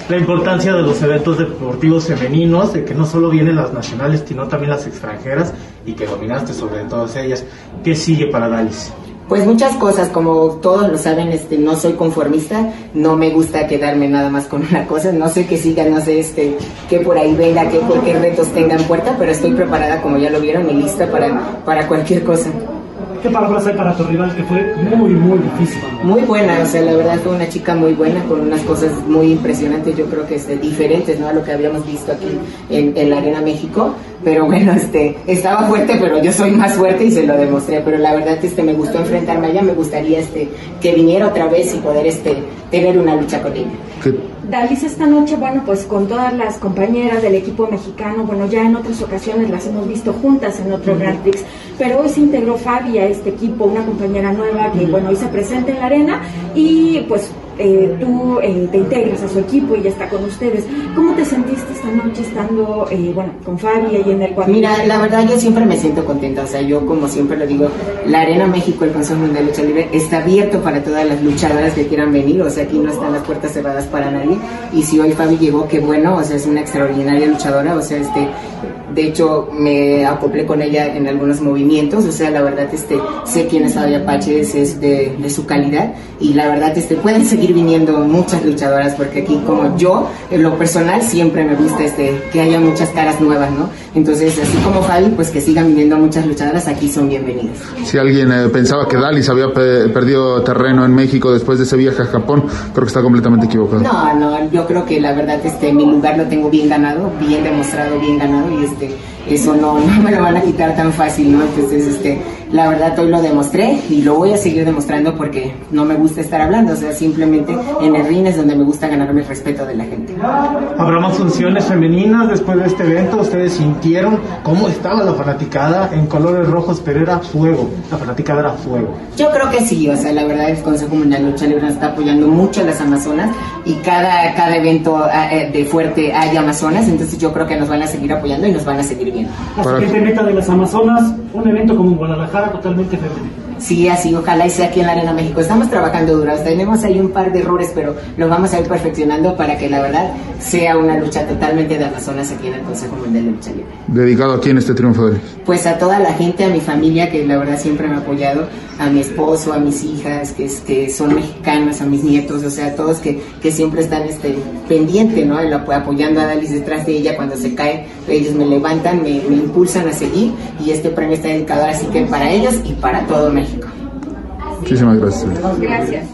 Speaker 17: la importancia de los eventos deportivos femeninos, de que no solo vienen las nacionales, sino también las extranjeras y que dominaste sobre todas ellas. ¿Qué sigue para Dalis?
Speaker 14: Pues muchas cosas, como todos lo saben, este, no soy conformista, no me gusta quedarme nada más con una cosa, no sé qué siga, no sé este, qué por ahí venga, qué, qué retos tengan puerta, pero estoy preparada, como ya lo vieron, y lista para, para cualquier cosa.
Speaker 16: ¿Qué palabras hay para tu rival que fue muy, muy difícil?
Speaker 14: Muy buena, o sea, la verdad fue una chica muy buena, con unas cosas muy impresionantes, yo creo que es diferentes, ¿no? A lo que habíamos visto aquí en, en la Arena México, pero bueno, este, estaba fuerte, pero yo soy más fuerte y se lo demostré, pero la verdad, este, me gustó enfrentarme a ella, me gustaría, este, que viniera otra vez y poder, este, tener una lucha con ella.
Speaker 18: Dalis, esta noche, bueno, pues con todas las compañeras del equipo mexicano, bueno, ya en otras ocasiones las hemos visto juntas en otro Grand Prix, pero hoy se integró Fabi a este equipo, una compañera nueva que, bueno, hoy se presenta en la arena y pues eh, tú eh, te integras a su equipo y ya está con ustedes. ¿Cómo te sentiste esta noche estando, eh, bueno, con Fabi ahí en el cuadro?
Speaker 14: Mira, la verdad yo siempre me siento contenta, o sea, yo como siempre lo digo, la Arena México, el Consejo Mundial de Lucha Libre, está abierto para todas las luchadoras que quieran venir, o sea, aquí no están las puertas cerradas para nadie, y si hoy Fabi llegó, qué bueno, o sea, es una extraordinaria luchadora, o sea, este, de hecho me acoplé con ella en algunos movimientos, o sea, la verdad, este, sé quién es Fabi Apache, es de, de su calidad, y la verdad, este, pueden seguir viniendo muchas luchadoras, porque aquí como yo, en lo personal, siempre me gusta este, que haya muchas caras nuevas, ¿no? Entonces, así como Fabi, pues que sigan viniendo muchas luchadoras, aquí son bienvenidas.
Speaker 15: Si alguien eh, pensaba que Dalis había pe perdido terreno en México después de ese viaje a Japón, creo que está completamente equivocado.
Speaker 14: No, no, yo creo que la verdad, este, mi lugar lo tengo bien ganado, bien demostrado, bien ganado, y este, presidente eso no, no me lo van a quitar tan fácil, ¿no? Entonces, este, la verdad hoy lo demostré y lo voy a seguir demostrando porque no me gusta estar hablando, o sea, simplemente en el ring es donde me gusta ganarme el respeto de la gente.
Speaker 17: Habrá más funciones femeninas después de este evento, ustedes sintieron cómo estaba la fanaticada en colores rojos, pero era fuego, la fanaticada era fuego.
Speaker 14: Yo creo que sí, o sea, la verdad el Consejo Mundial de Lucha Libre nos está apoyando mucho a las Amazonas y cada, cada evento eh, de fuerte hay Amazonas, entonces yo creo que nos van a seguir apoyando y nos van a seguir viendo.
Speaker 16: La siguiente meta de las Amazonas, un evento como en Guadalajara totalmente femenino.
Speaker 14: Sí, así, ojalá y sea aquí en la Arena México. Estamos trabajando duro, tenemos ahí un par de errores, pero lo vamos a ir perfeccionando para que la verdad sea una lucha totalmente de Amazonas aquí en el Consejo Mundial de Lucha Libre.
Speaker 15: ¿Dedicado a quién este triunfo de
Speaker 14: Pues a toda la gente, a mi familia que la verdad siempre me ha apoyado, a mi esposo, a mis hijas que, que son mexicanas, a mis nietos, o sea, a todos que, que siempre están este, pendientes, ¿no? apoyando a Dalis detrás de ella cuando se cae, ellos me levantan, me, me impulsan a seguir y este premio está dedicado así que para ellos y para todo México.
Speaker 15: Muchísimas gracias.
Speaker 18: Gracias.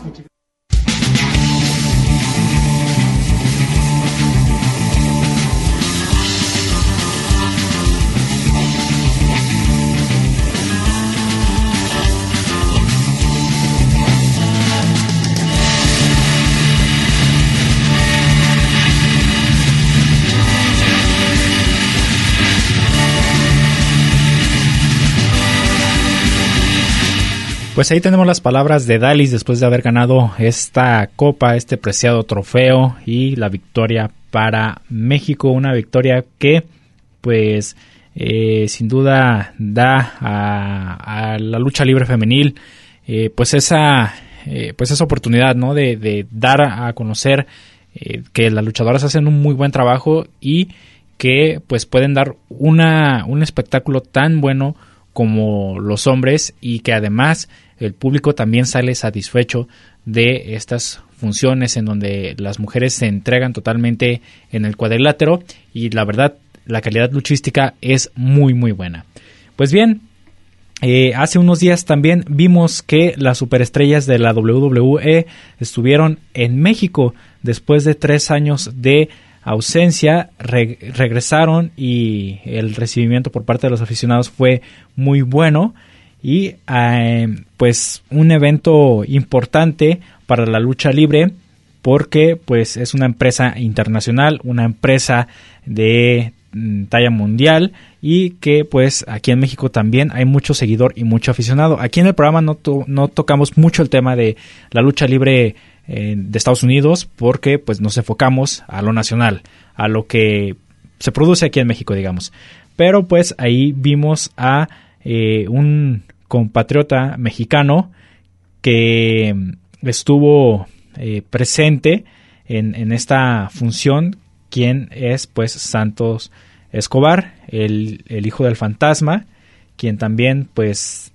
Speaker 1: Pues ahí tenemos las palabras de Dalis después de haber ganado esta copa, este preciado trofeo y la victoria para México, una victoria que pues eh, sin duda da a, la lucha libre femenil eh, pues esa eh, pues esa oportunidad no de, dar a conocer que las luchadoras hacen un muy buen trabajo y que pues pueden dar una, un espectáculo tan bueno como los hombres y que además el público también sale satisfecho de estas funciones en donde las mujeres se entregan totalmente en el cuadrilátero y la verdad la calidad luchística es muy muy buena. Pues bien, eh, hace unos días también vimos que las superestrellas de la WWE estuvieron en México después de tres años de ausencia, regresaron y el recibimiento por parte de los aficionados fue muy bueno y eh, pues un evento importante para la lucha libre porque pues es una empresa internacional, una empresa de mm, talla mundial y que pues aquí en México también hay mucho seguidor y mucho aficionado. Aquí en el programa no, no tocamos mucho el tema de la lucha libre eh, de Estados Unidos porque pues nos enfocamos a lo nacional, a lo que se produce aquí en México, digamos. Pero pues ahí vimos a eh, un compatriota mexicano que estuvo eh, presente en, esta función, quien es pues Santos Escobar, el, el hijo del fantasma, quien también pues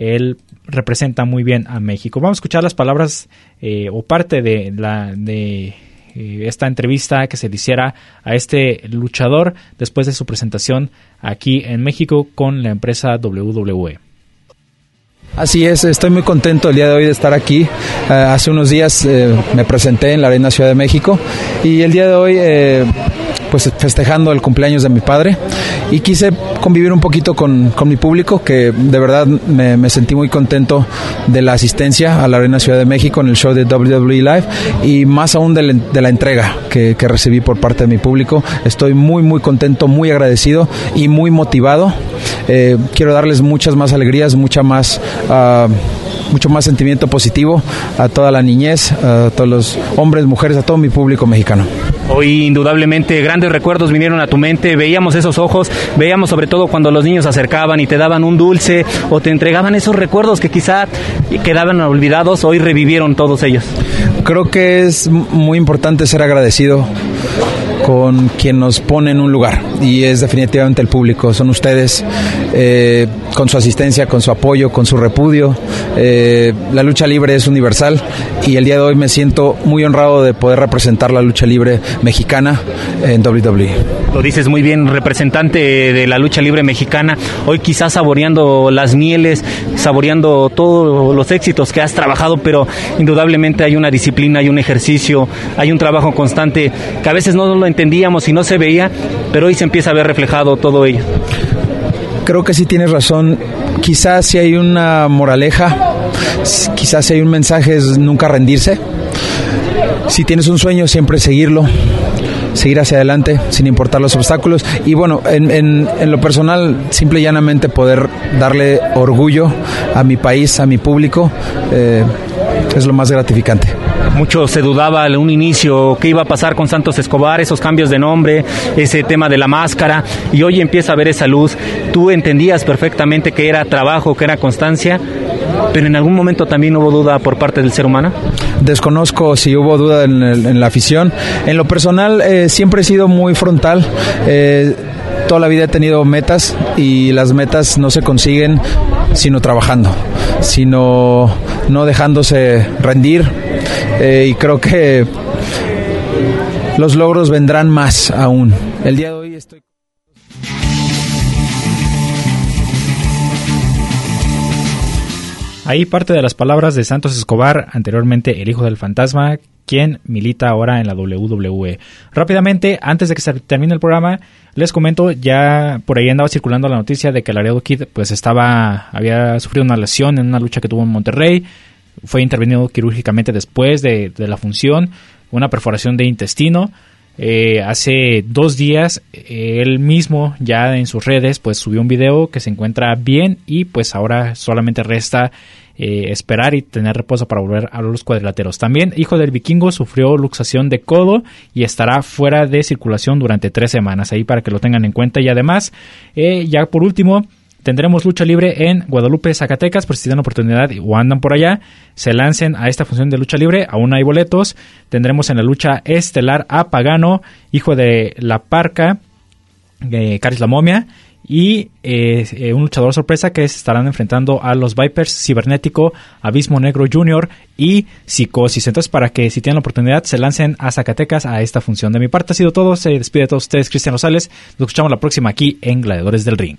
Speaker 1: él representa muy bien a México. Vamos a escuchar las palabras eh, o parte de la de eh, esta entrevista que se le hiciera a este luchador después de su presentación aquí en México con la empresa WWE.
Speaker 19: Así es, estoy muy contento el día de hoy de estar aquí. Eh, hace unos días me presenté en la Arena Ciudad de México y el día de hoy pues festejando el cumpleaños de mi padre y quise convivir un poquito con, mi público que de verdad me, sentí muy contento de la asistencia a la Arena Ciudad de México en el show de WWE Live y más aún de la, entrega que, recibí por parte de mi público. Estoy muy muy contento, muy agradecido y muy motivado. Eh, quiero darles muchas más alegrías, mucha más... Uh, mucho más sentimiento positivo a toda la niñez, a todos los hombres, mujeres, a todo mi público mexicano.
Speaker 20: Hoy indudablemente grandes recuerdos vinieron a tu mente, veíamos esos ojos, veíamos sobre todo cuando los niños se acercaban y te daban un dulce o te entregaban esos recuerdos que quizá quedaban olvidados, hoy revivieron todos ellos.
Speaker 19: Creo que es muy importante ser agradecido con quien nos pone en un lugar y es definitivamente el público, son ustedes eh, con su asistencia, con su apoyo, con su repudio. Eh, la lucha libre es universal y el día de hoy me siento muy honrado de poder representar la lucha libre mexicana en WWE.
Speaker 20: Lo dices muy bien, representante de la lucha libre mexicana, hoy quizás saboreando las mieles, saboreando todos los éxitos que has trabajado, pero indudablemente hay una disciplina, hay un ejercicio, hay un trabajo constante que a veces no lo entendíamos y no se veía, pero hoy se empieza a ver reflejado todo ello.
Speaker 19: Creo que sí tienes razón. Quizás si hay una moraleja, quizás si hay un mensaje es nunca rendirse. Si tienes un sueño, siempre seguirlo seguir hacia adelante sin importar los obstáculos y bueno, en, en, lo personal, simple y llanamente poder darle orgullo a mi país, a mi público, eh, es lo más gratificante.
Speaker 20: Mucho se dudaba en un inicio qué iba a pasar con Santos Escobar, esos cambios de nombre, ese tema de la máscara, y hoy empieza a ver esa luz. Tú entendías perfectamente que era trabajo, que era constancia, pero en algún momento también hubo duda por parte del ser humano.
Speaker 19: Desconozco si hubo duda en, la afición. En lo personal, eh, siempre he sido muy frontal. Eh, toda la vida he tenido metas y las metas no se consiguen sino trabajando, sino no dejándose rendir. Eh, y creo que los logros vendrán más aún. El día de hoy estoy...
Speaker 1: Ahí parte de las palabras de Santos Escobar, anteriormente el hijo del fantasma, quien milita ahora en la WWE. Rápidamente, antes de que se termine el programa, les comento, ya por ahí andaba circulando la noticia de que Laredo Kid pues estaba, había sufrido una lesión en una lucha que tuvo en Monterrey, fue intervenido quirúrgicamente después de, la función, una perforación de intestino. Eh, hace dos días eh, él mismo ya en sus redes pues subió un video que se encuentra bien y pues ahora solamente resta eh, esperar y tener reposo para volver a los cuadriláteros. También hijo del vikingo sufrió luxación de codo y estará fuera de circulación durante tres semanas ahí para que lo tengan en cuenta y además ya por último Tendremos lucha libre en Guadalupe, Zacatecas, por si tienen oportunidad o andan por allá, se lancen a esta función de lucha libre, aún hay boletos. Tendremos en la lucha estelar a Pagano, hijo de la Parca, eh, Caris la Momia, y eh, eh, un luchador sorpresa que se estarán enfrentando a los Vipers, Cibernético, Abismo Negro Jr. y Psicosis. Entonces, para que si tienen la oportunidad, se lancen a Zacatecas a esta función. De mi parte ha sido todo. Se despide de todos ustedes, Cristian Rosales. Nos escuchamos la próxima aquí en Gladiadores del Ring.